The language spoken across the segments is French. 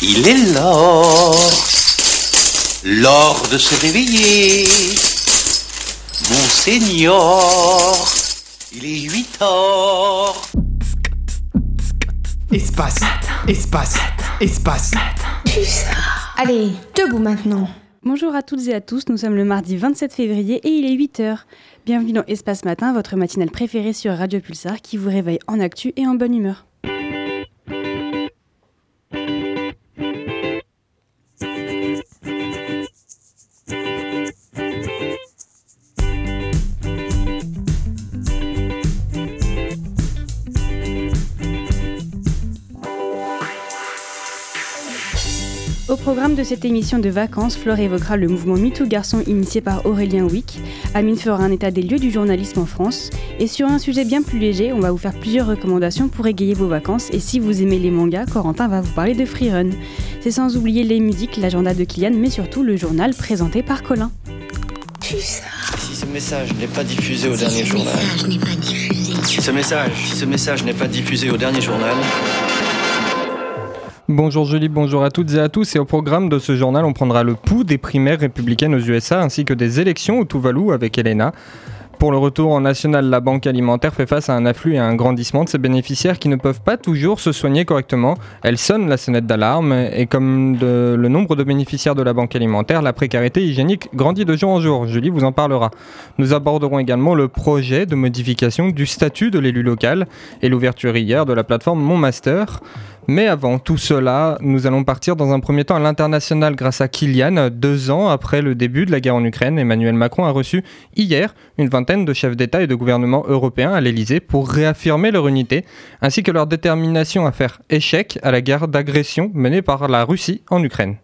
Il est l'heure, l'heure de se réveiller. Monseigneur, il est 8 heures. Espace, espace, espace. Allez, debout maintenant. Bonjour à toutes et à tous, nous sommes le mardi 27 février et il est 8h. Bienvenue dans Espace Matin, votre matinale préférée sur Radio Pulsar qui vous réveille en actu et en bonne humeur. Au programme de cette émission de vacances, Flore évoquera le mouvement MeToo Garçon initié par Aurélien Wick. Amine fera un état des lieux du journalisme en France. Et sur un sujet bien plus léger, on va vous faire plusieurs recommandations pour égayer vos vacances. Et si vous aimez les mangas, Corentin va vous parler de Freerun. C'est sans oublier les musiques, l'agenda de Kylian, mais surtout le journal présenté par Colin. Si ce message n'est pas diffusé au dernier journal. Si ce message, si ce message n'est pas diffusé au dernier journal. Bonjour Julie, bonjour à toutes et à tous. Et au programme de ce journal, on prendra le pouls des primaires républicaines aux USA ainsi que des élections au Tuvalu avec Elena. Pour le retour en national, la Banque alimentaire fait face à un afflux et à un grandissement de ses bénéficiaires qui ne peuvent pas toujours se soigner correctement. Elle sonne la sonnette d'alarme et comme le nombre de bénéficiaires de la Banque alimentaire, la précarité hygiénique grandit de jour en jour. Julie vous en parlera. Nous aborderons également le projet de modification du statut de l'élu local et l'ouverture hier de la plateforme Mon Master. Mais avant tout cela, nous allons partir dans un premier temps à l'international grâce à Kylian. Deux ans après le début de la guerre en Ukraine, Emmanuel Macron a reçu hier une vingtaine de chefs d'État et de gouvernement européens à l'Elysée pour réaffirmer leur unité ainsi que leur détermination à faire échec à la guerre d'agression menée par la Russie en Ukraine.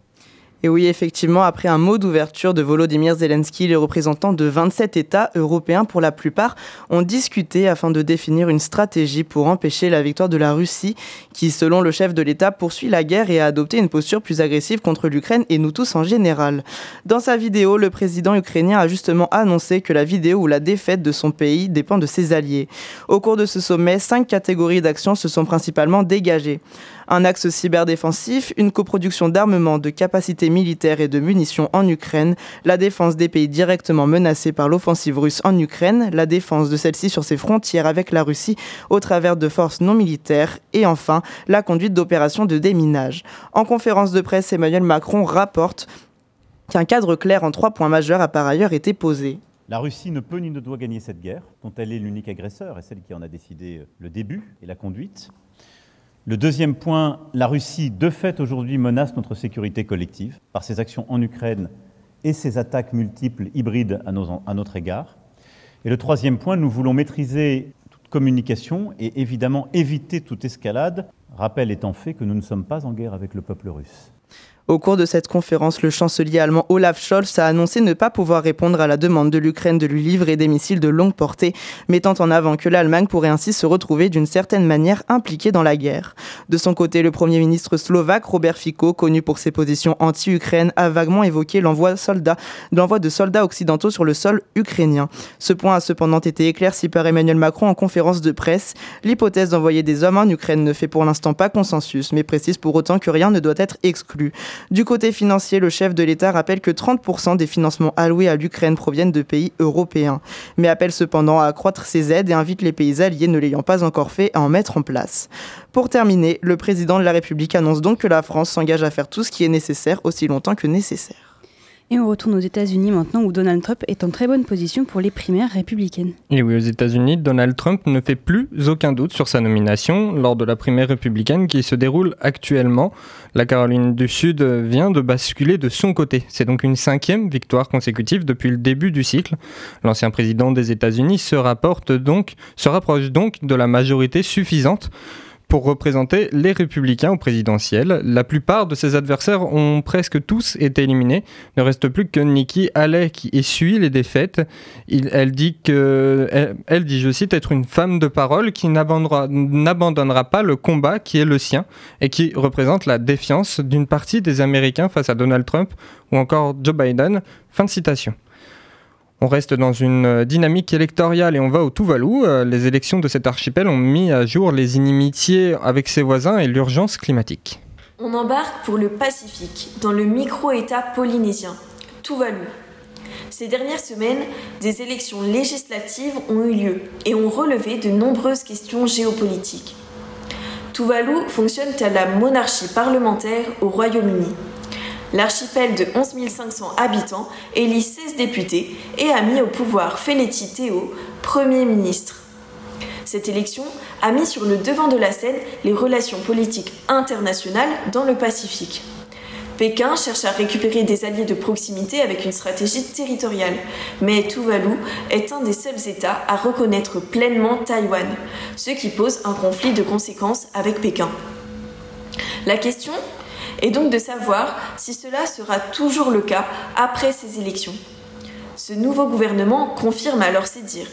Et oui, effectivement, après un mot d'ouverture de Volodymyr Zelensky, les représentants de 27 États européens, pour la plupart, ont discuté afin de définir une stratégie pour empêcher la victoire de la Russie, qui, selon le chef de l'État, poursuit la guerre et a adopté une posture plus agressive contre l'Ukraine et nous tous en général. Dans sa vidéo, le président ukrainien a justement annoncé que la vidéo ou la défaite de son pays dépend de ses alliés. Au cours de ce sommet, cinq catégories d'actions se sont principalement dégagées un axe cyberdéfensif, une coproduction d'armement, de capacités militaires et de munitions en Ukraine, la défense des pays directement menacés par l'offensive russe en Ukraine, la défense de celle-ci sur ses frontières avec la Russie au travers de forces non militaires et enfin la conduite d'opérations de déminage. En conférence de presse, Emmanuel Macron rapporte qu'un cadre clair en trois points majeurs a par ailleurs été posé. La Russie ne peut ni ne doit gagner cette guerre, dont elle est l'unique agresseur et celle qui en a décidé le début et la conduite. Le deuxième point, la Russie, de fait, aujourd'hui menace notre sécurité collective par ses actions en Ukraine et ses attaques multiples hybrides à, notre égard. Et le troisième point, nous voulons maîtriser toute communication et évidemment éviter toute escalade, rappel étant fait que nous ne sommes pas en guerre avec le peuple russe. Au cours de cette conférence, le chancelier allemand Olaf Scholz a annoncé ne pas pouvoir répondre à la demande de l'Ukraine de lui livrer des missiles de longue portée, mettant en avant que l'Allemagne pourrait ainsi se retrouver d'une certaine manière impliquée dans la guerre. De son côté, le Premier ministre slovaque Robert Fico, connu pour ses positions anti-Ukraine, a vaguement évoqué l'envoi de soldats occidentaux sur le sol ukrainien. Ce point a cependant été éclairci par Emmanuel Macron en conférence de presse. L'hypothèse d'envoyer des hommes en Ukraine ne fait pour l'instant pas consensus, mais précise pour autant que rien ne doit être exclu. Du côté financier, le chef de l'État rappelle que 30% des financements alloués à l'Ukraine proviennent de pays européens, mais appelle cependant à accroître ses aides et invite les pays alliés ne l'ayant pas encore fait à en mettre en place. Pour terminer, le président de la République annonce donc que la France s'engage à faire tout ce qui est nécessaire aussi longtemps que nécessaire. Et on retourne aux États-Unis maintenant où Donald Trump est en très bonne position pour les primaires républicaines. Et oui, aux États-Unis, Donald Trump ne fait plus aucun doute sur sa nomination lors de la primaire républicaine qui se déroule actuellement. La Caroline du Sud vient de basculer de son côté. C'est donc une cinquième victoire consécutive depuis le début du cycle. L'ancien président des États-Unis se, se rapproche donc de la majorité suffisante pour représenter les républicains au présidentiel. La plupart de ses adversaires ont presque tous été éliminés. Ne reste plus que Nikki Haley qui essuie les défaites. Elle dit que, elle, dit, je cite, être une femme de parole qui n'abandonnera pas le combat qui est le sien et qui représente la défiance d'une partie des Américains face à Donald Trump ou encore Joe Biden. Fin de citation. On reste dans une euh, dynamique électorale et on va au Tuvalu. Euh, Les élections de cet archipel ont mis à jour les inimitiés avec ses voisins et l'urgence climatique. On embarque pour le Pacifique, dans le micro-État polynésien, Tuvalu. Ces dernières semaines, des élections législatives ont eu lieu et ont relevé de nombreuses questions géopolitiques. Tuvalu fonctionne à la monarchie parlementaire au Royaume-Uni. L'archipel de 11 500 habitants élit 16 députés et a mis au pouvoir Feleti Teo, Premier ministre. Cette élection a mis sur le devant de la scène les relations politiques internationales dans le Pacifique. Pékin cherche à récupérer des alliés de proximité avec une stratégie territoriale, mais Tuvalu est un des seuls États à reconnaître pleinement Taïwan, ce qui pose un conflit de conséquences avec Pékin. La question est donc de savoir si cela sera toujours le cas après ces élections. Ce nouveau gouvernement confirme alors ses dires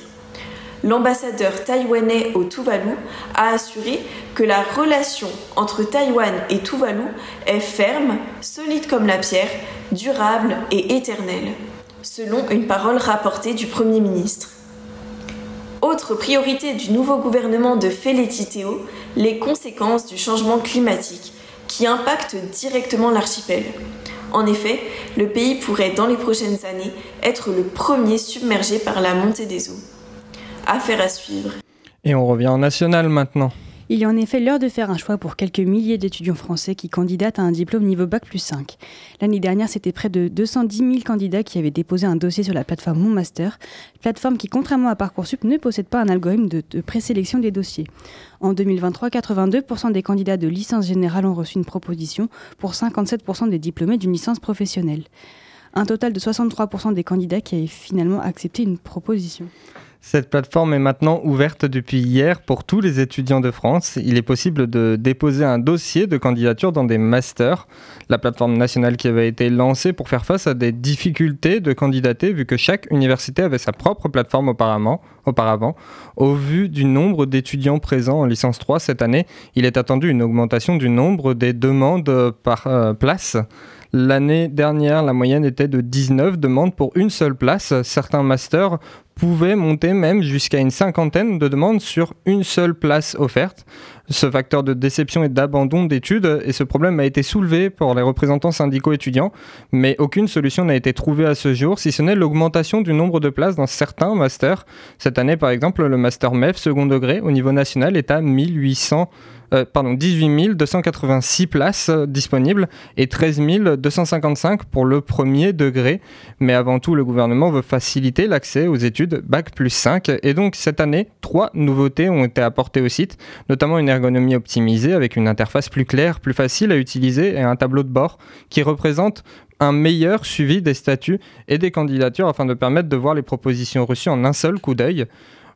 l'ambassadeur taïwanais au Tuvalu a assuré que la relation entre Taïwan et Tuvalu est ferme, solide comme la pierre, durable et éternelle, selon une parole rapportée du Premier ministre. Autre priorité du nouveau gouvernement de Théo, les conséquences du changement climatique qui impactent directement l'archipel. En effet, le pays pourrait dans les prochaines années être le premier submergé par la montée des eaux. Affaire à suivre. Et on revient en national maintenant. Il est en effet l'heure de faire un choix pour quelques milliers d'étudiants français qui candidatent à un diplôme niveau Bac plus 5. L'année dernière, c'était près de 210 000 candidats qui avaient déposé un dossier sur la plateforme Mon Master, plateforme qui, contrairement à Parcoursup, ne possède pas un algorithme de, de présélection des dossiers. En 2023, 82% des candidats de licence générale ont reçu une proposition pour 57% des diplômés d'une licence professionnelle. Un total de 63% des candidats qui avaient finalement accepté une proposition. Cette plateforme est maintenant ouverte depuis hier pour tous les étudiants de France. Il est possible de déposer un dossier de candidature dans des masters. La plateforme nationale qui avait été lancée pour faire face à des difficultés de candidater vu que chaque université avait sa propre plateforme auparavant. Au vu du nombre d'étudiants présents en licence 3 cette année, il est attendu une augmentation du nombre des demandes par euh, place. L'année dernière, la moyenne était de 19 demandes pour une seule place. Certains masters pouvaient monter même jusqu'à une cinquantaine de demandes sur une seule place offerte. Ce facteur de déception et d'abandon d'études et ce problème a été soulevé par les représentants syndicaux étudiants, mais aucune solution n'a été trouvée à ce jour, si ce n'est l'augmentation du nombre de places dans certains masters. Cette année, par exemple, le master MEF second degré au niveau national est à 1800 euh, pardon, 18 286 places euh, disponibles et 13 255 pour le premier degré. Mais avant tout, le gouvernement veut faciliter l'accès aux études Bac plus 5. Et donc cette année, trois nouveautés ont été apportées au site, notamment une ergonomie optimisée avec une interface plus claire, plus facile à utiliser et un tableau de bord qui représente un meilleur suivi des statuts et des candidatures afin de permettre de voir les propositions reçues en un seul coup d'œil.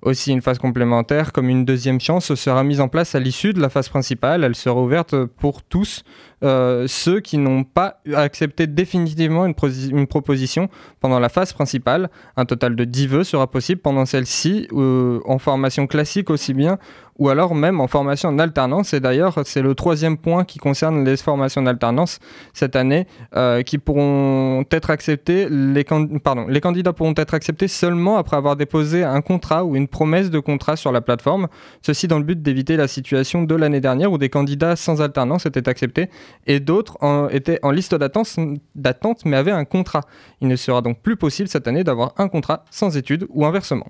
Aussi, une phase complémentaire, comme une deuxième chance, sera mise en place à l'issue de la phase principale. Elle sera ouverte pour tous euh, ceux qui n'ont pas accepté définitivement une, proposition pendant la phase principale. Un total de 10 vœux sera possible pendant celle-ci, euh, en formation classique aussi bien, ou alors même en formation en alternance. Et d'ailleurs, c'est le troisième point qui concerne les formations en alternance cette année, euh, qui pourront être acceptées. Pardon, les candidats pourront être acceptés seulement après avoir déposé un contrat ou une promesse de contrat sur la plateforme. Ceci dans le but d'éviter la situation de l'année dernière où des candidats sans alternance étaient acceptés et d'autres étaient en liste d'attente mais avaient un contrat. Il ne sera donc plus possible cette année d'avoir un contrat sans études ou inversement.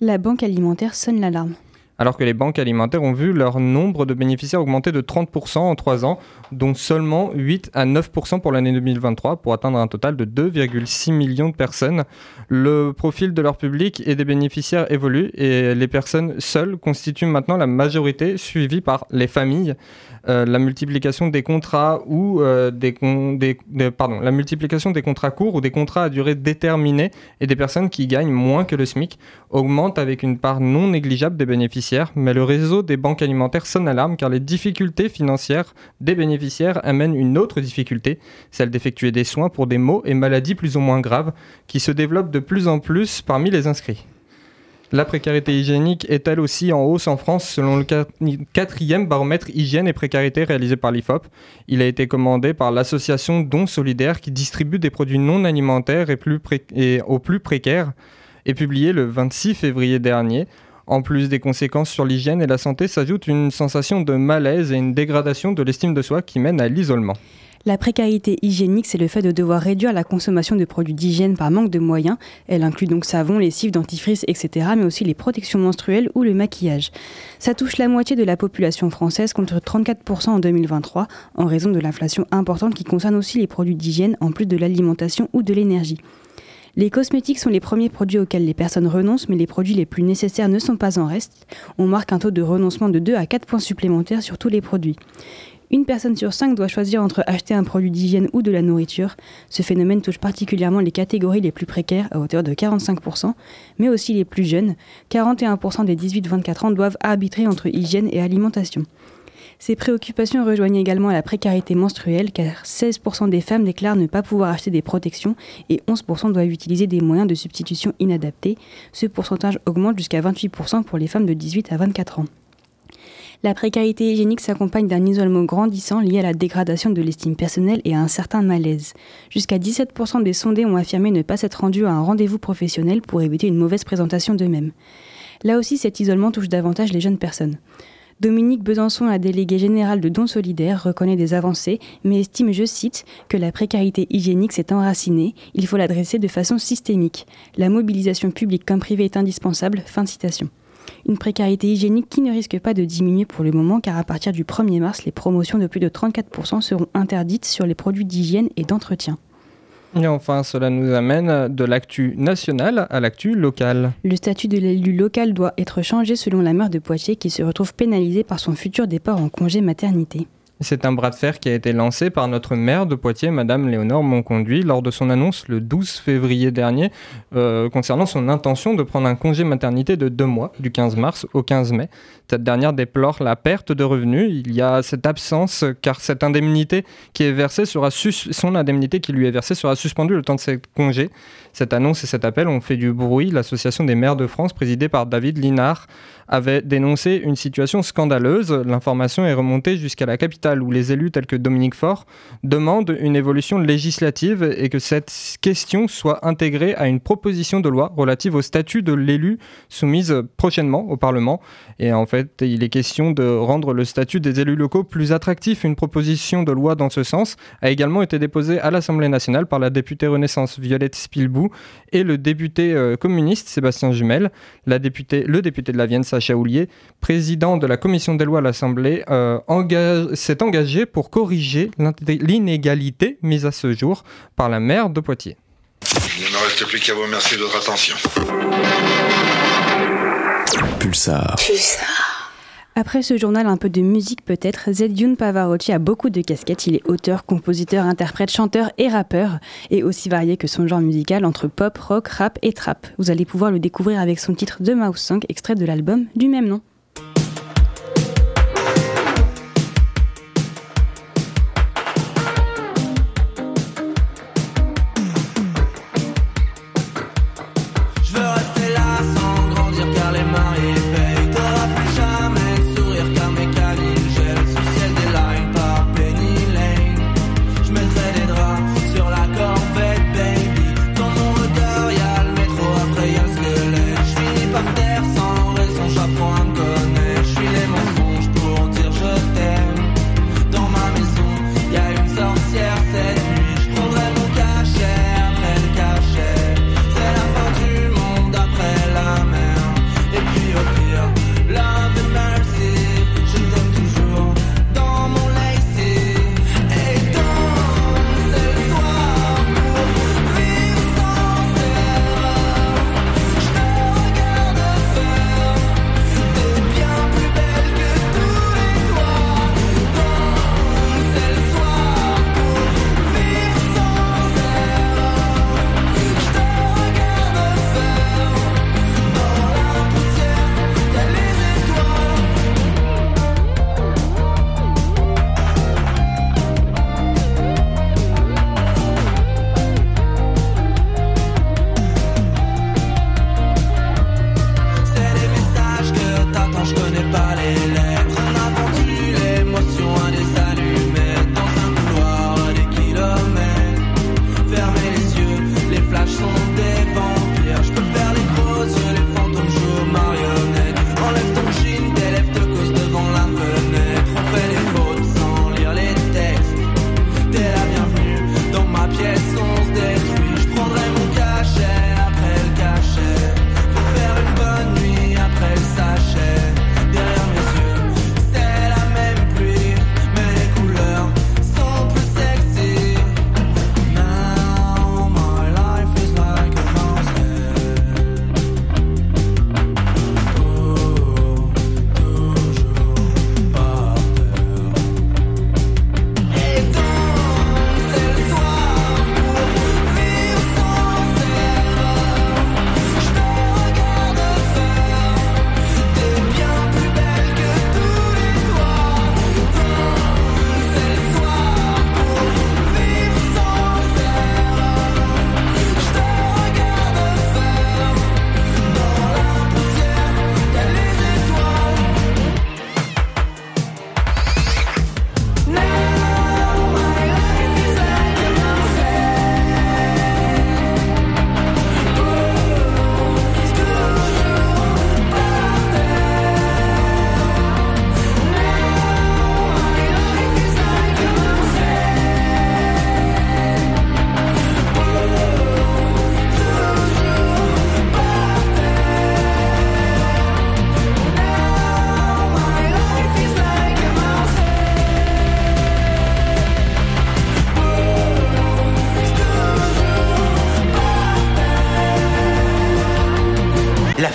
La banque alimentaire sonne l'alarme alors que les banques alimentaires ont vu leur nombre de bénéficiaires augmenter de 30% en 3 ans, dont seulement 8 à 9% pour l'année 2023, pour atteindre un total de 2,6 millions de personnes. Le profil de leur public et des bénéficiaires évolue et les personnes seules constituent maintenant la majorité, suivies par les familles. Euh, la multiplication des contrats ou euh, des, la multiplication des contrats courts ou des contrats à durée déterminée et des personnes qui gagnent moins que le SMIC augmente avec une part non négligeable des bénéficiaires, mais le réseau des banques alimentaires sonne l'alarme car les difficultés financières des bénéficiaires amènent une autre difficulté, celle d'effectuer des soins pour des maux et maladies plus ou moins graves qui se développent de plus en plus parmi les inscrits. La précarité hygiénique est elle aussi en hausse en France selon le quatrième baromètre hygiène et précarité réalisé par l'IFOP. Il a été commandé par l'association Dons Solidaires qui distribue des produits non alimentaires aux plus précaires et publié le 26 février dernier. En plus des conséquences sur l'hygiène et la santé, s'ajoute une sensation de malaise et une dégradation de l'estime de soi qui mène à l'isolement. La précarité hygiénique, c'est le fait de devoir réduire la consommation de produits d'hygiène par manque de moyens. Elle inclut donc savon, lessive, dentifrice, etc., mais aussi les protections menstruelles ou le maquillage. Ça touche la moitié de la population française contre 34% en 2023, en raison de l'inflation importante qui concerne aussi les produits d'hygiène en plus de l'alimentation ou de l'énergie. Les cosmétiques sont les premiers produits auxquels les personnes renoncent, mais les produits les plus nécessaires ne sont pas en reste. On marque un taux de renoncement de 2 à 4 points supplémentaires sur tous les produits. Une personne sur cinq doit choisir entre acheter un produit d'hygiène ou de la nourriture. Ce phénomène touche particulièrement les catégories les plus précaires à hauteur de 45%, mais aussi les plus jeunes. 41% des 18-24 ans doivent arbitrer entre hygiène et alimentation. Ces préoccupations rejoignent également la précarité menstruelle car 16% des femmes déclarent ne pas pouvoir acheter des protections et 11% doivent utiliser des moyens de substitution inadaptés. Ce pourcentage augmente jusqu'à 28% pour les femmes de 18 à 24 ans. La précarité hygiénique s'accompagne d'un isolement grandissant lié à la dégradation de l'estime personnelle et à un certain malaise. Jusqu'à 17% des sondés ont affirmé ne pas s'être rendus à un rendez-vous professionnel pour éviter une mauvaise présentation d'eux-mêmes. Là aussi, cet isolement touche davantage les jeunes personnes. Dominique Besançon, la déléguée générale de Dons Solidaires, reconnaît des avancées, mais estime, je cite, que la précarité hygiénique s'est enracinée, il faut l'adresser de façon systémique. La mobilisation publique comme privée est indispensable. Fin de citation. Une précarité hygiénique qui ne risque pas de diminuer pour le moment car à partir du 1er mars, les promotions de plus de 34% seront interdites sur les produits d'hygiène et d'entretien. Et enfin, cela nous amène de l'actu national à l'actu local. Le statut de l'élu local doit être changé selon la maire de Poitiers qui se retrouve pénalisée par son futur départ en congé maternité. C'est un bras de fer qui a été lancé par notre maire de Poitiers, Madame Léonore Monconduit, lors de son annonce le 12 février dernier euh, concernant son intention de prendre un congé maternité de deux mois, du 15 mars au 15 mai. Cette dernière déplore la perte de revenus. Il y a cette absence car cette indemnité qui est versée sera son indemnité qui lui est versée sera suspendue le temps de ses congés. Cette annonce et cet appel ont fait du bruit. L'association des maires de France, présidée par David Linard, avait dénoncé une situation scandaleuse. L'information est remontée jusqu'à la capitale où les élus tels que Dominique Faure demandent une évolution législative et que cette question soit intégrée à une proposition de loi relative au statut de l'élu soumise prochainement au Parlement. Et en fait, il est question de rendre le statut des élus locaux plus attractif. Une proposition de loi dans ce sens a également été déposée à l'Assemblée nationale par la députée Renaissance Violette Spilbou et le député euh, communiste Sébastien Jumel. La députée, le député de la Vienne, Sacha Houlier, président de la commission des lois à l'Assemblée, euh, s'est engagé pour corriger l'inégalité mise à ce jour par la maire de Poitiers. Il ne me reste plus qu'à vous remercier de votre attention. Pulsar. Après ce journal, un peu de musique peut-être. Zedjun Pavarotti a beaucoup de casquettes. Il est auteur, compositeur, interprète, chanteur et rappeur, et aussi varié que son genre musical entre pop, rock, rap et trap. Vous allez pouvoir le découvrir avec son titre The Mouse Song, extrait de l'album du même nom.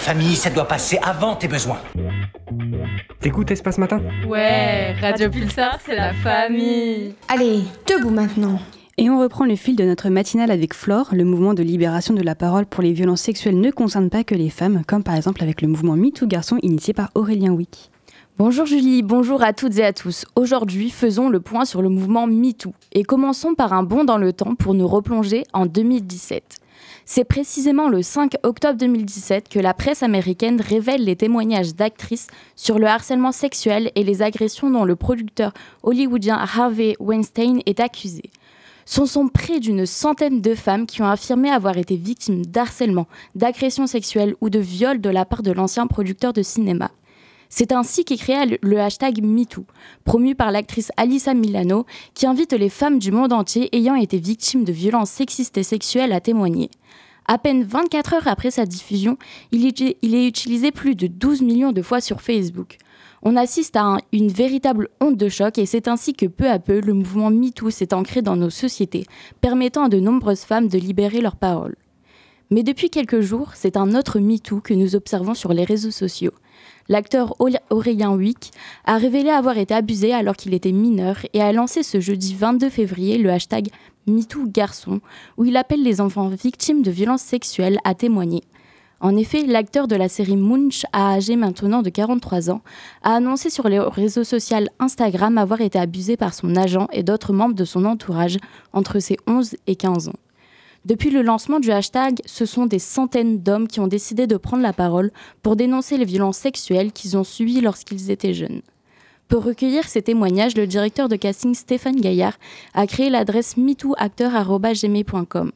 Famille, ça doit passer avant tes besoins. T'écoutes Espace Matin Ouais, Radio Pulsar, c'est la famille. Allez, debout maintenant. Et on reprend le fil de notre matinale avec Flore. Le mouvement de libération de la parole pour les violences sexuelles ne concerne pas que les femmes, comme par exemple avec le mouvement MeToo Garçon initié par Aurélien Wick. Bonjour Julie, bonjour à toutes et à tous. Aujourd'hui, faisons le point sur le mouvement MeToo et commençons par un bond dans le temps pour nous replonger en 2017. C'est précisément le 5 octobre 2017 que la presse américaine révèle les témoignages d'actrices sur le harcèlement sexuel et les agressions dont le producteur hollywoodien Harvey Weinstein est accusé. Ce sont près d'une centaine de femmes qui ont affirmé avoir été victimes d'harcèlement, d'agressions sexuelles ou de viols de la part de l'ancien producteur de cinéma. C'est ainsi qu'est créé le hashtag MeToo, promu par l'actrice Alissa Milano, qui invite les femmes du monde entier ayant été victimes de violences sexistes et sexuelles à témoigner. À peine 24 heures après sa diffusion, il est, utilisé plus de 12 millions de fois sur Facebook on assiste à une véritable honte de choc et c'est ainsi que peu à peu le mouvement MeToo s'est ancré dans nos sociétés, permettant à de nombreuses femmes de libérer leur parole. Mais depuis quelques jours, c'est un autre MeToo que nous observons sur les réseaux sociaux. L'acteur Aurélien Wick a révélé avoir été abusé alors qu'il était mineur et a lancé ce jeudi 22 février le hashtag MeTooGarçon, où il appelle les enfants victimes de violences sexuelles à témoigner. En effet, l'acteur de la série Munch, âgé maintenant de 43 ans, a annoncé sur les réseaux sociaux Instagram avoir été abusé par son agent et d'autres membres de son entourage entre ses 11 et 15 ans. Depuis le lancement du hashtag, ce sont des centaines d'hommes qui ont décidé de prendre la parole pour dénoncer les violences sexuelles qu'ils ont subies lorsqu'ils étaient jeunes. Pour recueillir ces témoignages, le directeur de casting Stéphane Gaillard a créé l'adresse metooacteur.gmail.com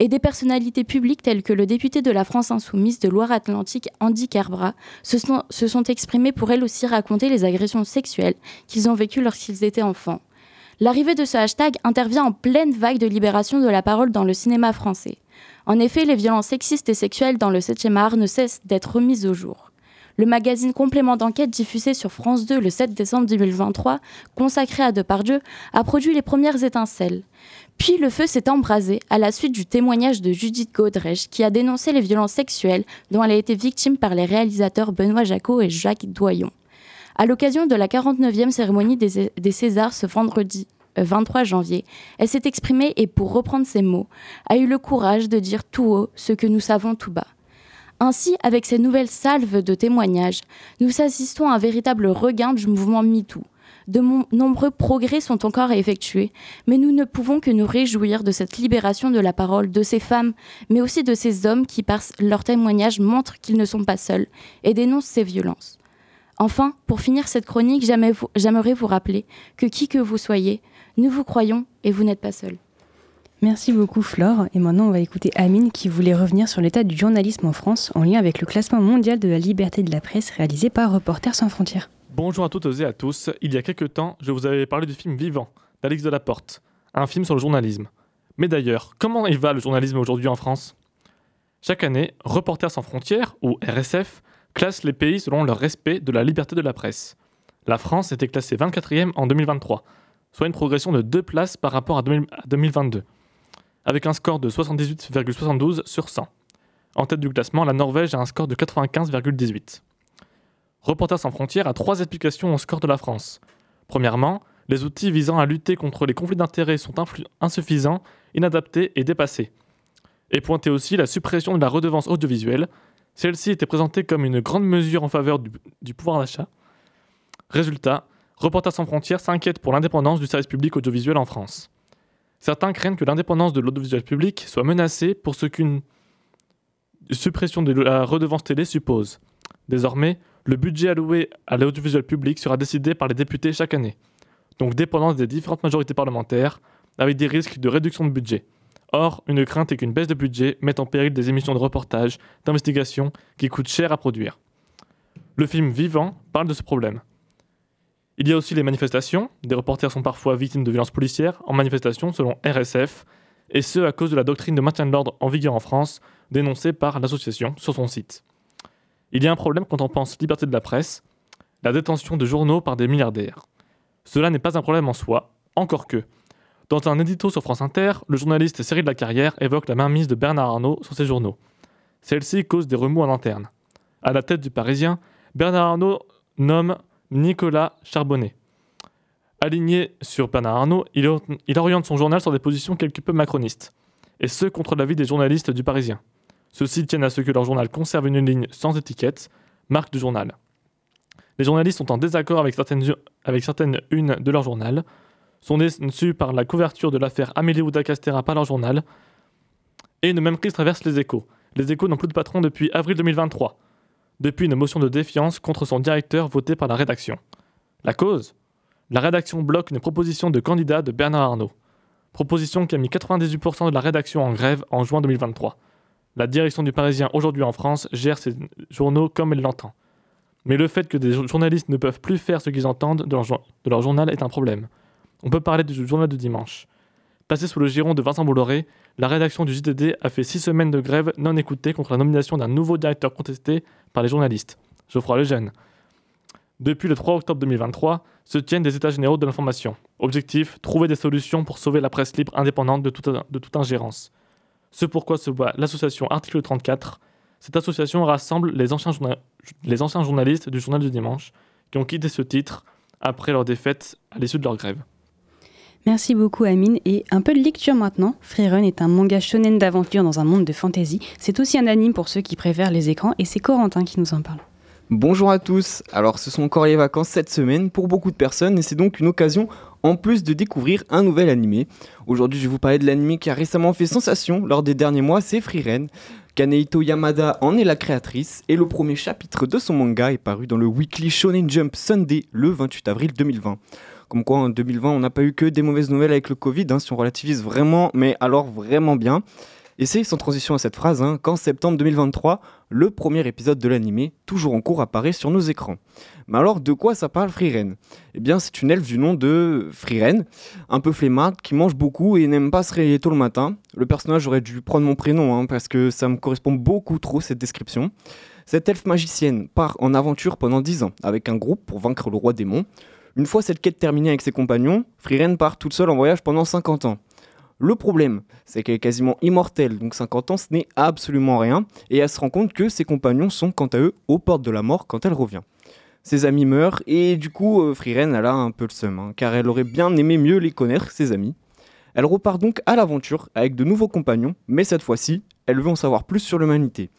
et des personnalités publiques telles que le député de la France insoumise de Loire-Atlantique, Andy Carbra, se sont, se exprimés pour elles aussi raconter les agressions sexuelles qu'ils ont vécues lorsqu'ils étaient enfants. L'arrivée de ce hashtag intervient en pleine vague de libération de la parole dans le cinéma français. En effet, les violences sexistes et sexuelles dans le 7e art ne cessent d'être remises au jour. Le magazine Complément d'enquête diffusé sur France 2 le 7 décembre 2023, consacré à Depardieu, a produit les premières étincelles. Puis le feu s'est embrasé à la suite du témoignage de Judith Godrèche qui a dénoncé les violences sexuelles dont elle a été victime par les réalisateurs Benoît Jacot et Jacques Doyon. À l'occasion de la 49e cérémonie des, Césars ce vendredi 23 euh, janvier, elle s'est exprimée et pour reprendre ses mots, a eu le courage de dire tout haut ce que nous savons tout bas. Ainsi, avec ces nouvelles salves de témoignages, nous assistons à un véritable regain du mouvement MeToo de nombreux progrès sont encore à effectuer, mais nous ne pouvons que nous réjouir de cette libération de la parole de ces femmes, mais aussi de ces hommes qui, par leurs témoignages, montrent qu'ils ne sont pas seuls et dénoncent ces violences. Enfin, pour finir cette chronique, j'aimerais vous rappeler que qui que vous soyez, nous vous croyons et vous n'êtes pas seul. Merci beaucoup Flore. Et maintenant, on va écouter Amine qui voulait revenir sur l'état du journalisme en France en lien avec le classement mondial de la liberté de la presse réalisé par Reporters sans frontières. Bonjour à toutes et à tous. Il y a quelques temps, je vous avais parlé du film Vivant d'Alix Delaporte, un film sur le journalisme. Mais d'ailleurs, comment il va le journalisme aujourd'hui en France? Chaque année, Reporters sans frontières, ou RSF, classe les pays selon leur respect de la liberté de la presse. La France était classée 24e en 2023, soit une progression de deux places par rapport à 2022, avec un score de 78,72 sur 100. En tête du classement, la Norvège a un score de 95,18. Reporters sans frontières a trois explications au score de la France. Premièrement, les outils visant à lutter contre les conflits d'intérêts sont insuffisants, inadaptés et dépassés. Et pointer aussi la suppression de la redevance audiovisuelle. Celle-ci était présentée comme une grande mesure en faveur du, pouvoir d'achat. Résultat, Reporters sans frontières s'inquiète pour l'indépendance du service public audiovisuel en France. Certains craignent que l'indépendance de l'audiovisuel public soit menacée pour ce qu'une suppression de la redevance télé suppose. Désormais, le budget alloué à l'audiovisuel public sera décidé par les députés chaque année, donc dépendant des différentes majorités parlementaires, avec des risques de réduction de budget. Or, une crainte est qu'une baisse de budget mette en péril des émissions de reportage, d'investigation qui coûtent cher à produire. Le film Vivant parle de ce problème. Il y a aussi les manifestations. Des reporters sont parfois victimes de violences policières en manifestation selon RSF, et ce à cause de la doctrine de maintien de l'ordre en vigueur en France, dénoncée par l'association sur son site. Il y a un problème quand on pense liberté de la presse, la détention de journaux par des milliardaires. Cela n'est pas un problème en soi, encore que. Dans un édito sur France Inter, le journaliste Cyril Lacarrière évoque la mainmise de Bernard Arnault sur ses journaux. Celle-ci cause des remous en interne. À la tête du Parisien, Bernard Arnault nomme Nicolas Charbonnet. Aligné sur Bernard Arnault, il, oriente son journal sur des positions quelque peu macronistes, et ce contre l'avis des journalistes du Parisien. Ceux-ci tiennent à ce que leur journal conserve une ligne sans étiquette, marque du journal. Les journalistes sont en désaccord avec certaines, avec certaines unes de leur journal, sont déçus par la couverture de l'affaire Amélie Ouda Castera par leur journal, et une même crise traverse les échos. Les échos n'ont plus de patron depuis avril 2023, depuis une motion de défiance contre son directeur votée par la rédaction. La cause? La rédaction bloque une proposition de candidat de Bernard Arnault. Proposition qui a mis 98% de la rédaction en grève en juin 2023. La direction du Parisien aujourd'hui en France gère ses journaux comme elle l'entend. Mais le fait que des journalistes ne peuvent plus faire ce qu'ils entendent de leur, journal est un problème. On peut parler du journal de dimanche. Passé sous le giron de Vincent Bolloré, la rédaction du JDD a fait six semaines de grève non écoutée contre la nomination d'un nouveau directeur contesté par les journalistes, Geoffroy Lejeune. Depuis le 3 octobre 2023, se tiennent des états généraux de l'information. Objectif, trouver des solutions pour sauver la presse libre indépendante de toute, ingérence. Ce pourquoi se voit l'association Article 34. Cette association rassemble les anciens journalistes du journal du dimanche qui ont quitté ce titre après leur défaite à l'issue de leur grève. Merci beaucoup Amine et un peu de lecture maintenant. Freerun est un manga shonen d'aventure dans un monde de fantasy. C'est aussi un anime pour ceux qui préfèrent les écrans et c'est Corentin qui nous en parle. Bonjour à tous. Alors ce sont encore les vacances cette semaine pour beaucoup de personnes et c'est donc une occasion en plus de découvrir un nouvel animé. Aujourd'hui je vais vous parler de l'animé qui a récemment fait sensation lors des derniers mois, c'est Freeren. Kaneito Yamada en est la créatrice et le premier chapitre de son manga est paru dans le Weekly Shonen Jump Sunday le 28 avril 2020. Comme quoi en 2020 on n'a pas eu que des mauvaises nouvelles avec le Covid, hein, si on relativise vraiment, mais alors vraiment bien. Et c'est sans transition à cette phrase hein, qu'en septembre 2023, le premier épisode de l'animé, toujours en cours, apparaît sur nos écrans. Mais alors, de quoi ça parle Frieren Eh bien, c'est une elfe du nom de Frieren, un peu flemmarde, qui mange beaucoup et n'aime pas se réveiller tôt le matin. Le personnage aurait dû prendre mon prénom, hein, parce que ça me correspond beaucoup trop, cette description. Cette elfe magicienne part en aventure pendant 10 ans, avec un groupe pour vaincre le roi démon. Une fois cette quête terminée avec ses compagnons, Frieren part toute seule en voyage pendant 50 ans. Le problème, c'est qu'elle est quasiment immortelle, donc 50 ans ce n'est absolument rien, et elle se rend compte que ses compagnons sont quant à eux aux portes de la mort quand elle revient. Ses amis meurent, et du coup, euh, elle a un peu le seum, hein, car elle aurait bien aimé mieux les connaître, ses amis. Elle repart donc à l'aventure avec de nouveaux compagnons, mais cette fois-ci, elle veut en savoir plus sur l'humanité.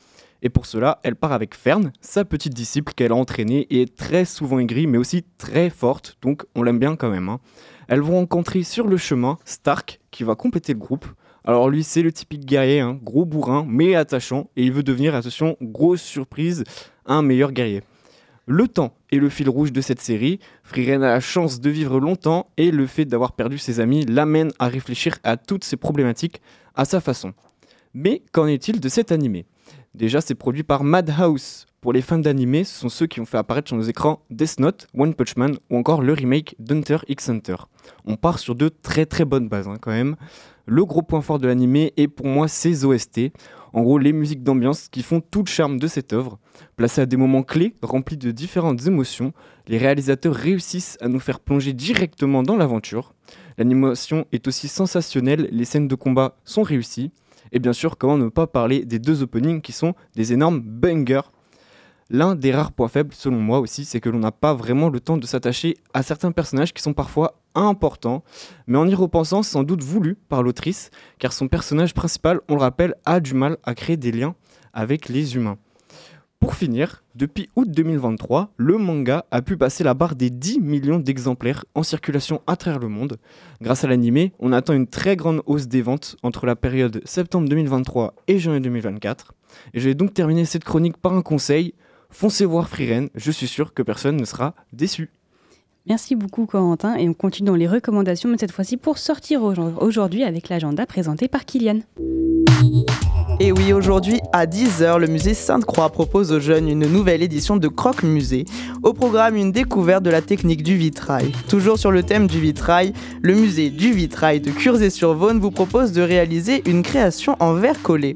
Et pour cela, elle part avec Fern, sa petite disciple qu'elle a entraînée et est très souvent aigrie, mais aussi très forte, donc on l'aime bien quand même. Hein. Elles vont rencontrer sur le chemin Stark, qui va compléter le groupe. Alors lui, c'est le typique guerrier, hein, gros bourrin, mais attachant, et il veut devenir, attention, grosse surprise, un meilleur guerrier. Le temps est le fil rouge de cette série. Frieren a la chance de vivre longtemps et le fait d'avoir perdu ses amis l'amène à réfléchir à toutes ces problématiques à sa façon. Mais qu'en est-il de cet animé? Déjà, c'est produit par Madhouse. Pour les fans d'animé, ce sont ceux qui ont fait apparaître sur nos écrans Death Note, One Punch Man ou encore le remake d'Hunter x Hunter. On part sur de très très bonnes bases hein, quand même. Le gros point fort de l'animé est pour moi ses OST. En gros, les musiques d'ambiance qui font tout le charme de cette œuvre. Placées à des moments clés, remplis de différentes émotions, les réalisateurs réussissent à nous faire plonger directement dans l'aventure. L'animation est aussi sensationnelle, les scènes de combat sont réussies. Et bien sûr, comment ne pas parler des deux openings qui sont des énormes bangers. L'un des rares points faibles, selon moi aussi, c'est que l'on n'a pas vraiment le temps de s'attacher à certains personnages qui sont parfois importants, mais en y repensant, sans doute voulu par l'autrice, car son personnage principal, on le rappelle, a du mal à créer des liens avec les humains. Pour finir, depuis août 2023, le manga a pu passer la barre des 10 millions d'exemplaires en circulation à travers le monde. Grâce à l'animé, on attend une très grande hausse des ventes entre la période septembre 2023 et janvier 2024. Et je vais donc terminer cette chronique par un conseil. Foncez voir Freeren, je suis sûr que personne ne sera déçu. Merci beaucoup Corentin et on continue dans les recommandations mais cette fois-ci pour sortir aujourd'hui avec l'agenda présenté par Kylian. Et oui, aujourd'hui à 10h, le musée Sainte-Croix propose aux jeunes une nouvelle édition de Croque Musée. Au programme, une découverte de la technique du vitrail. Toujours sur le thème du vitrail, le musée du vitrail de Curzé-sur-Vaune vous propose de réaliser une création en verre collé.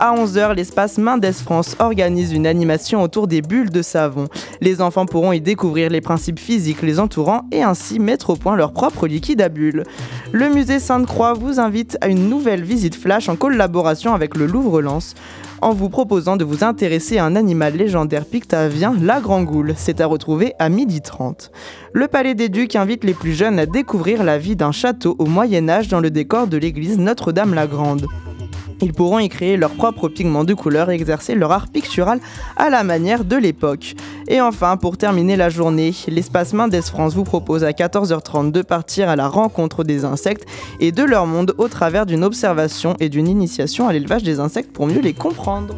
À 11h, l'espace Mendes France organise une animation autour des bulles de savon. Les enfants pourront y découvrir les principes physiques les entourant et ainsi mettre au point leur propre liquide à bulles. Le musée Sainte-Croix vous invite à une nouvelle visite flash en collaboration avec le Louvre-Lens en vous proposant de vous intéresser à un animal légendaire pictavien, la grand-goule. C'est à retrouver à 12h30. Le Palais des Ducs invite les plus jeunes à découvrir la vie d'un château au Moyen Âge dans le décor de l'église Notre-Dame-la-Grande. Ils pourront y créer leurs propres pigments de couleur et exercer leur art pictural à la manière de l'époque. Et enfin, pour terminer la journée, l'espace Mendes France vous propose à 14h30 de partir à la rencontre des insectes et de leur monde au travers d'une observation et d'une initiation à l'élevage des insectes pour mieux les comprendre.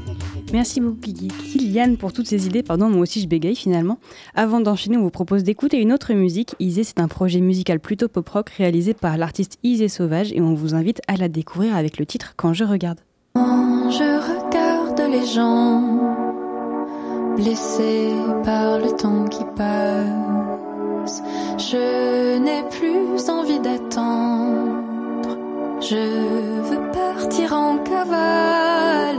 Merci beaucoup Kylian pour toutes ces idées. Pardon, moi aussi je bégaye finalement. Avant d'enchaîner, on vous propose d'écouter une autre musique. Isée, c'est un projet musical plutôt pop-rock réalisé par l'artiste Isée Sauvage et on vous invite à la découvrir avec le titre Quand je regarde. Quand je regarde les gens blessés par le temps qui passe, je n'ai plus envie d'attendre. Je veux partir en cavale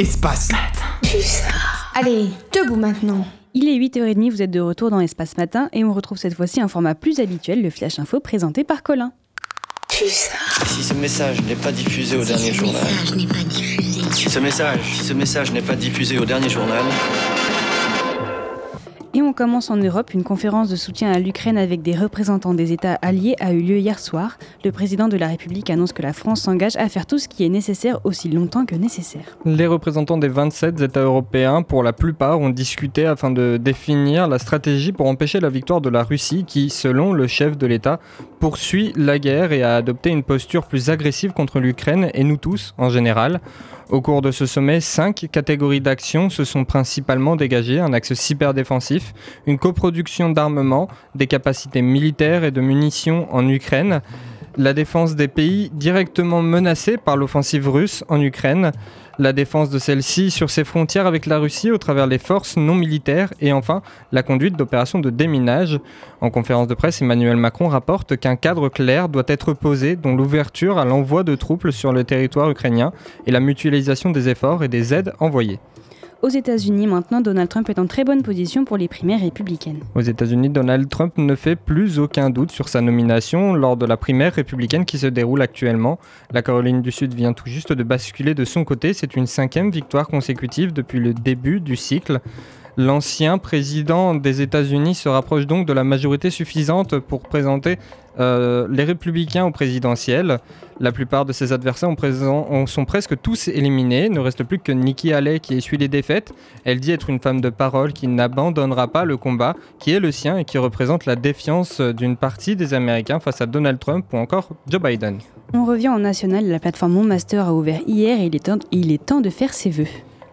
Espace. Allez, debout maintenant. Il est 8h30, vous êtes de retour dans Espace Matin et on retrouve cette fois-ci un format plus habituel, le Flash Info présenté par Colin. Si ce message n'est pas diffusé au dernier journal. Si ce message, si ce message n'est pas diffusé au dernier journal. Et on commence en Europe. Une conférence de soutien à l'Ukraine avec des représentants des États alliés a eu lieu hier soir. Le président de la République annonce que la France s'engage à faire tout ce qui est nécessaire aussi longtemps que nécessaire. Les représentants des 27 États européens, pour la plupart, ont discuté afin de définir la stratégie pour empêcher la victoire de la Russie qui, selon le chef de l'État, poursuit la guerre et a adopté une posture plus agressive contre l'Ukraine et nous tous en général. Au cours de ce sommet, cinq catégories d'actions se sont principalement dégagées. Un axe cyberdéfensif, une coproduction d'armement, des capacités militaires et de munitions en Ukraine, la défense des pays directement menacés par l'offensive russe en Ukraine, la défense de celle-ci sur ses frontières avec la Russie au travers des forces non militaires et enfin la conduite d'opérations de déminage. En conférence de presse, Emmanuel Macron rapporte qu'un cadre clair doit être posé dont l'ouverture à l'envoi de troupes sur le territoire ukrainien et la mutualisation des efforts et des aides envoyées. Aux États-Unis, maintenant, Donald Trump est en très bonne position pour les primaires républicaines. Aux États-Unis, Donald Trump ne fait plus aucun doute sur sa nomination lors de la primaire républicaine qui se déroule actuellement. La Caroline du Sud vient tout juste de basculer de son côté. C'est une cinquième victoire consécutive depuis le début du cycle. L'ancien président des États-Unis se rapproche donc de la majorité suffisante pour présenter euh, les républicains au présidentiel. La plupart de ses adversaires sont presque tous éliminés. Il ne reste plus que Nikki Haley qui essuie les défaites. Elle dit être une femme de parole qui n'abandonnera pas le combat qui est le sien et qui représente la défiance d'une partie des Américains face à Donald Trump ou encore Joe Biden. On revient en national. La plateforme Mon Master a ouvert hier et il est temps, il est temps de faire ses vœux.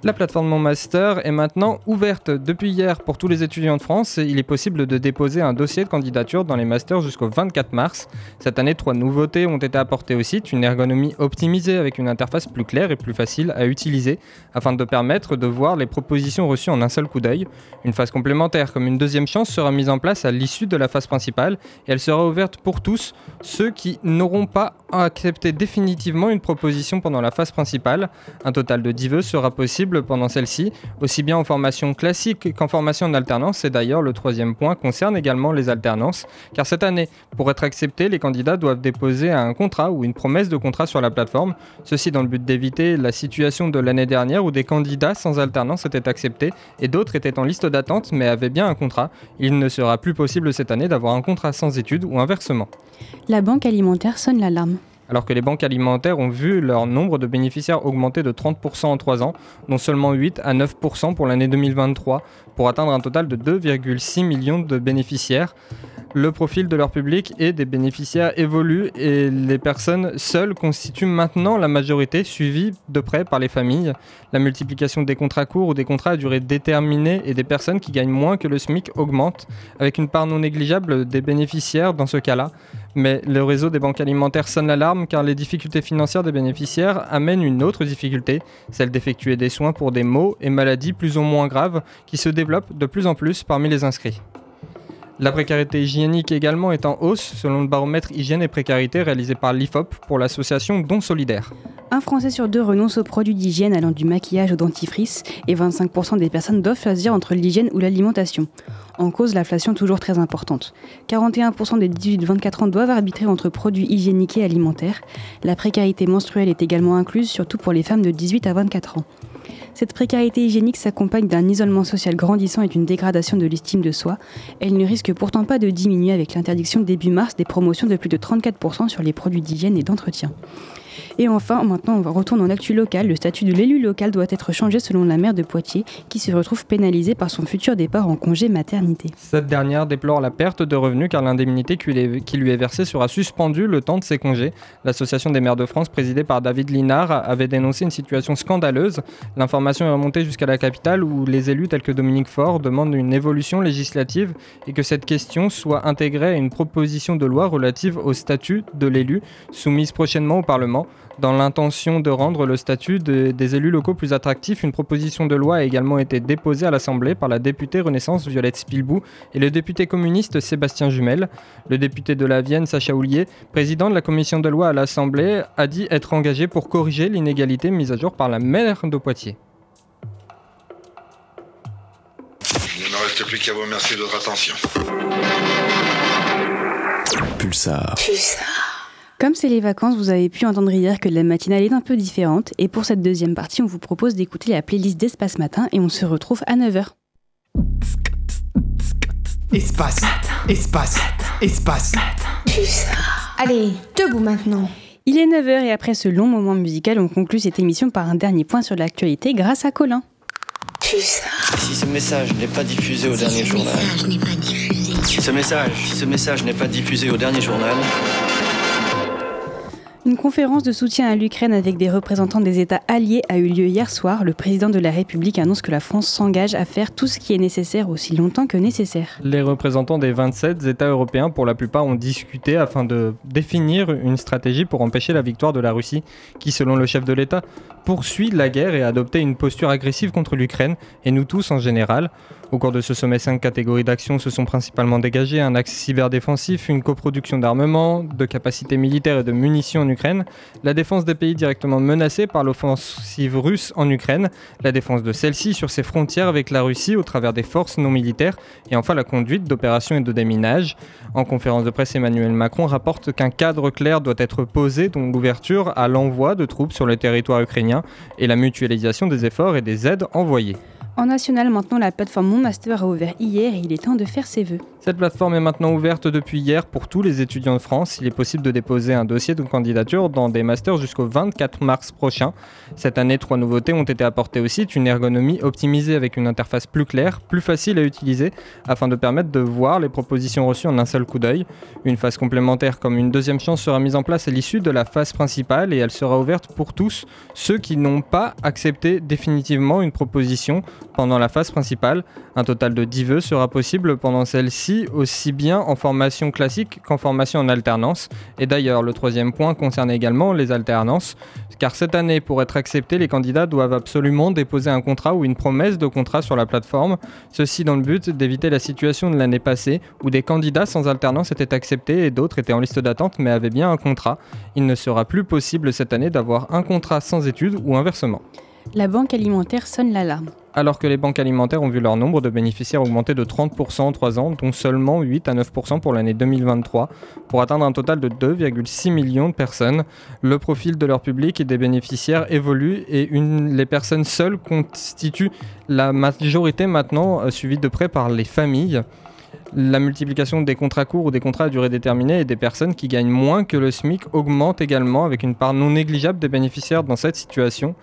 La plateforme Mon Master est maintenant ouverte depuis hier pour tous les étudiants de France. Il est possible de déposer un dossier de candidature dans les masters jusqu'au 24 mars. Cette année, trois nouveautés ont été apportées au site. Une ergonomie optimisée avec une interface plus claire et plus facile à utiliser afin de permettre de voir les propositions reçues en un seul coup d'œil. Une phase complémentaire comme une deuxième chance sera mise en place à l'issue de la phase principale et elle sera ouverte pour tous ceux qui n'auront pas accepté définitivement une proposition pendant la phase principale. Un total de 10 vœux sera possible pendant celle-ci, aussi bien en formation classique qu'en formation en alternance. Et d'ailleurs, le troisième point concerne également les alternances, car cette année, pour être acceptés, les candidats doivent déposer un contrat ou une promesse de contrat sur la plateforme, ceci dans le but d'éviter la situation de l'année dernière où des candidats sans alternance étaient acceptés et d'autres étaient en liste d'attente mais avaient bien un contrat. Il ne sera plus possible cette année d'avoir un contrat sans études ou inversement. La banque alimentaire sonne l'alarme alors que les banques alimentaires ont vu leur nombre de bénéficiaires augmenter de 30% en 3 ans, dont seulement 8 à 9% pour l'année 2023, pour atteindre un total de 2,6 millions de bénéficiaires. Le profil de leur public et des bénéficiaires évolue et les personnes seules constituent maintenant la majorité, suivies de près par les familles. La multiplication des contrats courts ou des contrats à durée déterminée et des personnes qui gagnent moins que le SMIC augmente, avec une part non négligeable des bénéficiaires dans ce cas-là. Mais le réseau des banques alimentaires sonne l'alarme car les difficultés financières des bénéficiaires amènent une autre difficulté, celle d'effectuer des soins pour des maux et maladies plus ou moins graves qui se développent de plus en plus parmi les inscrits. La précarité hygiénique également est en hausse selon le baromètre hygiène et précarité réalisé par l'IFOP pour l'association Don Solidaire. Un Français sur deux renonce aux produits d'hygiène allant du maquillage au dentifrice et 25% des personnes doivent choisir entre l'hygiène ou l'alimentation. En cause, l'inflation toujours très importante. 41% des 18-24 ans doivent arbitrer entre produits hygiéniques et alimentaires. La précarité menstruelle est également incluse, surtout pour les femmes de 18 à 24 ans. Cette précarité hygiénique s'accompagne d'un isolement social grandissant et d'une dégradation de l'estime de soi. Elle ne risque pourtant pas de diminuer avec l'interdiction début mars des promotions de plus de 34% sur les produits d'hygiène et d'entretien. Et enfin, maintenant, on retourne en actu local. Le statut de l'élu local doit être changé selon la maire de Poitiers, qui se retrouve pénalisée par son futur départ en congé maternité. Cette dernière déplore la perte de revenus car l'indemnité qui lui est versée sera suspendue le temps de ses congés. L'association des maires de France, présidée par David Linard, avait dénoncé une situation scandaleuse. L'information est remontée jusqu'à la capitale où les élus tels que Dominique Faure demandent une évolution législative et que cette question soit intégrée à une proposition de loi relative au statut de l'élu soumise prochainement au Parlement. Dans l'intention de rendre le statut des élus locaux plus attractif, une proposition de loi a également été déposée à l'Assemblée par la députée Renaissance Violette Spilbou et le député communiste Sébastien Jumel. Le député de la Vienne, Sacha Houlier, président de la commission de loi à l'Assemblée, a dit être engagé pour corriger l'inégalité mise à jour par la maire de Poitiers. Il ne me reste plus qu'à vous remercier de votre attention. Pulsar. Pulsar. Comme c'est les vacances, vous avez pu entendre hier que la matinale est un peu différente. Et pour cette deuxième partie, on vous propose d'écouter la playlist d'Espace Matin et on se retrouve à 9h. Espace, espace, espace. Allez, debout maintenant. Il est 9h et après ce long moment musical, on conclut cette émission par un dernier point sur l'actualité grâce à Colin. Si ce message n'est pas diffusé au dernier journal. Si ce message, si ce message n'est pas diffusé au dernier journal. Une conférence de soutien à l'Ukraine avec des représentants des États alliés a eu lieu hier soir. Le président de la République annonce que la France s'engage à faire tout ce qui est nécessaire aussi longtemps que nécessaire. Les représentants des 27 États européens, pour la plupart, ont discuté afin de définir une stratégie pour empêcher la victoire de la Russie, qui, selon le chef de l'État, poursuit la guerre et a adopté une posture agressive contre l'Ukraine, et nous tous en général. Au cours de ce sommet, cinq catégories d'actions se sont principalement dégagées un axe cyberdéfensif, une coproduction d'armement, de capacités militaires et de munitions en Ukraine, la défense des pays directement menacés par l'offensive russe en Ukraine, la défense de celle-ci sur ses frontières avec la Russie au travers des forces non militaires, et enfin la conduite d'opérations et de déminage. En conférence de presse, Emmanuel Macron rapporte qu'un cadre clair doit être posé, dont l'ouverture à l'envoi de troupes sur le territoire ukrainien et la mutualisation des efforts et des aides envoyées. En national, maintenant, la plateforme Mon Master a ouvert hier et il est temps de faire ses vœux. Cette plateforme est maintenant ouverte depuis hier pour tous les étudiants de France. Il est possible de déposer un dossier de candidature dans des masters jusqu'au 24 mars prochain. Cette année, trois nouveautés ont été apportées aussi. Une ergonomie optimisée avec une interface plus claire, plus facile à utiliser, afin de permettre de voir les propositions reçues en un seul coup d'œil. Une phase complémentaire comme une deuxième chance sera mise en place à l'issue de la phase principale et elle sera ouverte pour tous ceux qui n'ont pas accepté définitivement une proposition pendant la phase principale. Un total de 10 vœux sera possible pendant celle-ci, aussi bien en formation classique qu'en formation en alternance. Et d'ailleurs, le troisième point concerne également les alternances, car cette année, pour être accepté, les candidats doivent absolument déposer un contrat ou une promesse de contrat sur la plateforme, ceci dans le but d'éviter la situation de l'année passée, où des candidats sans alternance étaient acceptés et d'autres étaient en liste d'attente mais avaient bien un contrat. Il ne sera plus possible cette année d'avoir un contrat sans études ou inversement. La banque alimentaire sonne l'alarme. Alors que les banques alimentaires ont vu leur nombre de bénéficiaires augmenter de 30% en 3 ans, dont seulement 8 à 9% pour l'année 2023, pour atteindre un total de 2,6 millions de personnes. Le profil de leur public et des bénéficiaires évolue et les personnes seules constituent la majorité maintenant, euh, suivie de près par les familles. La multiplication des contrats courts ou des contrats à durée déterminée et des personnes qui gagnent moins que le SMIC augmente également avec une part non négligeable des bénéficiaires dans cette situation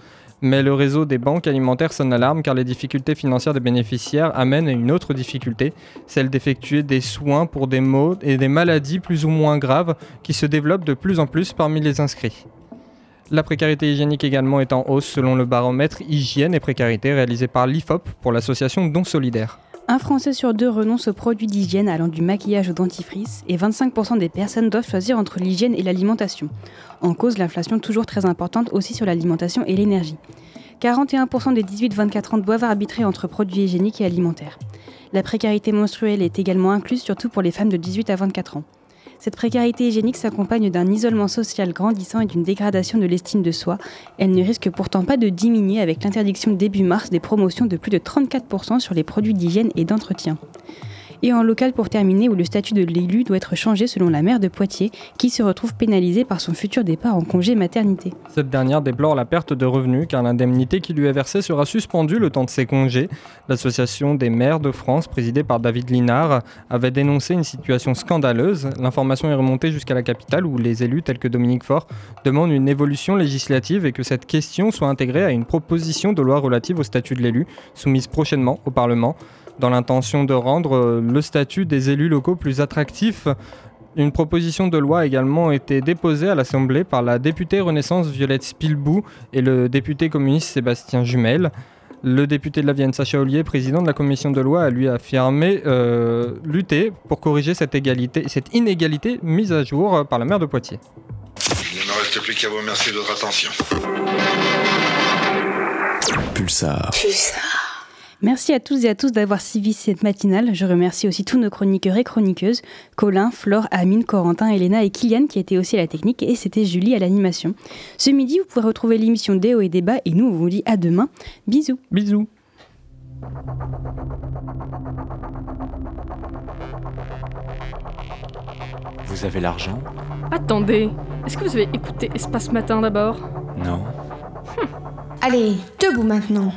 mais le réseau des banques alimentaires sonne l'alarme car les difficultés financières des bénéficiaires amènent à une autre difficulté, celle d'effectuer des soins pour des maux et des maladies plus ou moins graves qui se développent de plus en plus parmi les inscrits. La précarité hygiénique également est en hausse selon le baromètre Hygiène et précarité réalisé par l'IFOP pour l'association Don Solidaire. Un Français sur deux renonce aux produits d'hygiène allant du maquillage au dentifrice et 25% des personnes doivent choisir entre l'hygiène et l'alimentation. En cause, l'inflation toujours très importante aussi sur l'alimentation et l'énergie. 41% des 18-24 ans doivent arbitrer entre produits hygiéniques et alimentaires. La précarité menstruelle est également incluse surtout pour les femmes de 18 à 24 ans. Cette précarité hygiénique s'accompagne d'un isolement social grandissant et d'une dégradation de l'estime de soi. Elle ne risque pourtant pas de diminuer avec l'interdiction début mars des promotions de plus de 34% sur les produits d'hygiène et d'entretien et en local pour terminer où le statut de l'élu doit être changé selon la maire de Poitiers qui se retrouve pénalisée par son futur départ en congé maternité. Cette dernière déplore la perte de revenus car l'indemnité qui lui est versée sera suspendue le temps de ses congés. L'association des maires de France, présidée par David Linard, avait dénoncé une situation scandaleuse. L'information est remontée jusqu'à la capitale où les élus tels que Dominique Faure demandent une évolution législative et que cette question soit intégrée à une proposition de loi relative au statut de l'élu soumise prochainement au Parlement dans l'intention de rendre euh, le statut des élus locaux plus attractif. Une proposition de loi a également été déposée à l'Assemblée par la députée Renaissance Violette Spilbou et le député communiste Sébastien Jumel. Le député de la Vienne, Sacha Ollier, président de la commission de loi, a lui affirmé euh, lutter pour corriger cette, égalité, cette inégalité mise à jour par la maire de Poitiers. Il ne me reste plus qu'à vous remercier de votre attention. Pulsar. Pulsar. Merci à tous et à tous d'avoir suivi cette matinale. Je remercie aussi tous nos chroniqueurs et chroniqueuses, Colin, Flore, Amine, Corentin, Elena et Kylian qui étaient aussi à la technique et c'était Julie à l'animation. Ce midi, vous pouvez retrouver l'émission Déo et Débat et nous, on vous dit à demain. Bisous. Bisous. Vous avez l'argent? Attendez, est-ce que vous avez écouté Espace Matin d'abord? Non. Allez, debout maintenant.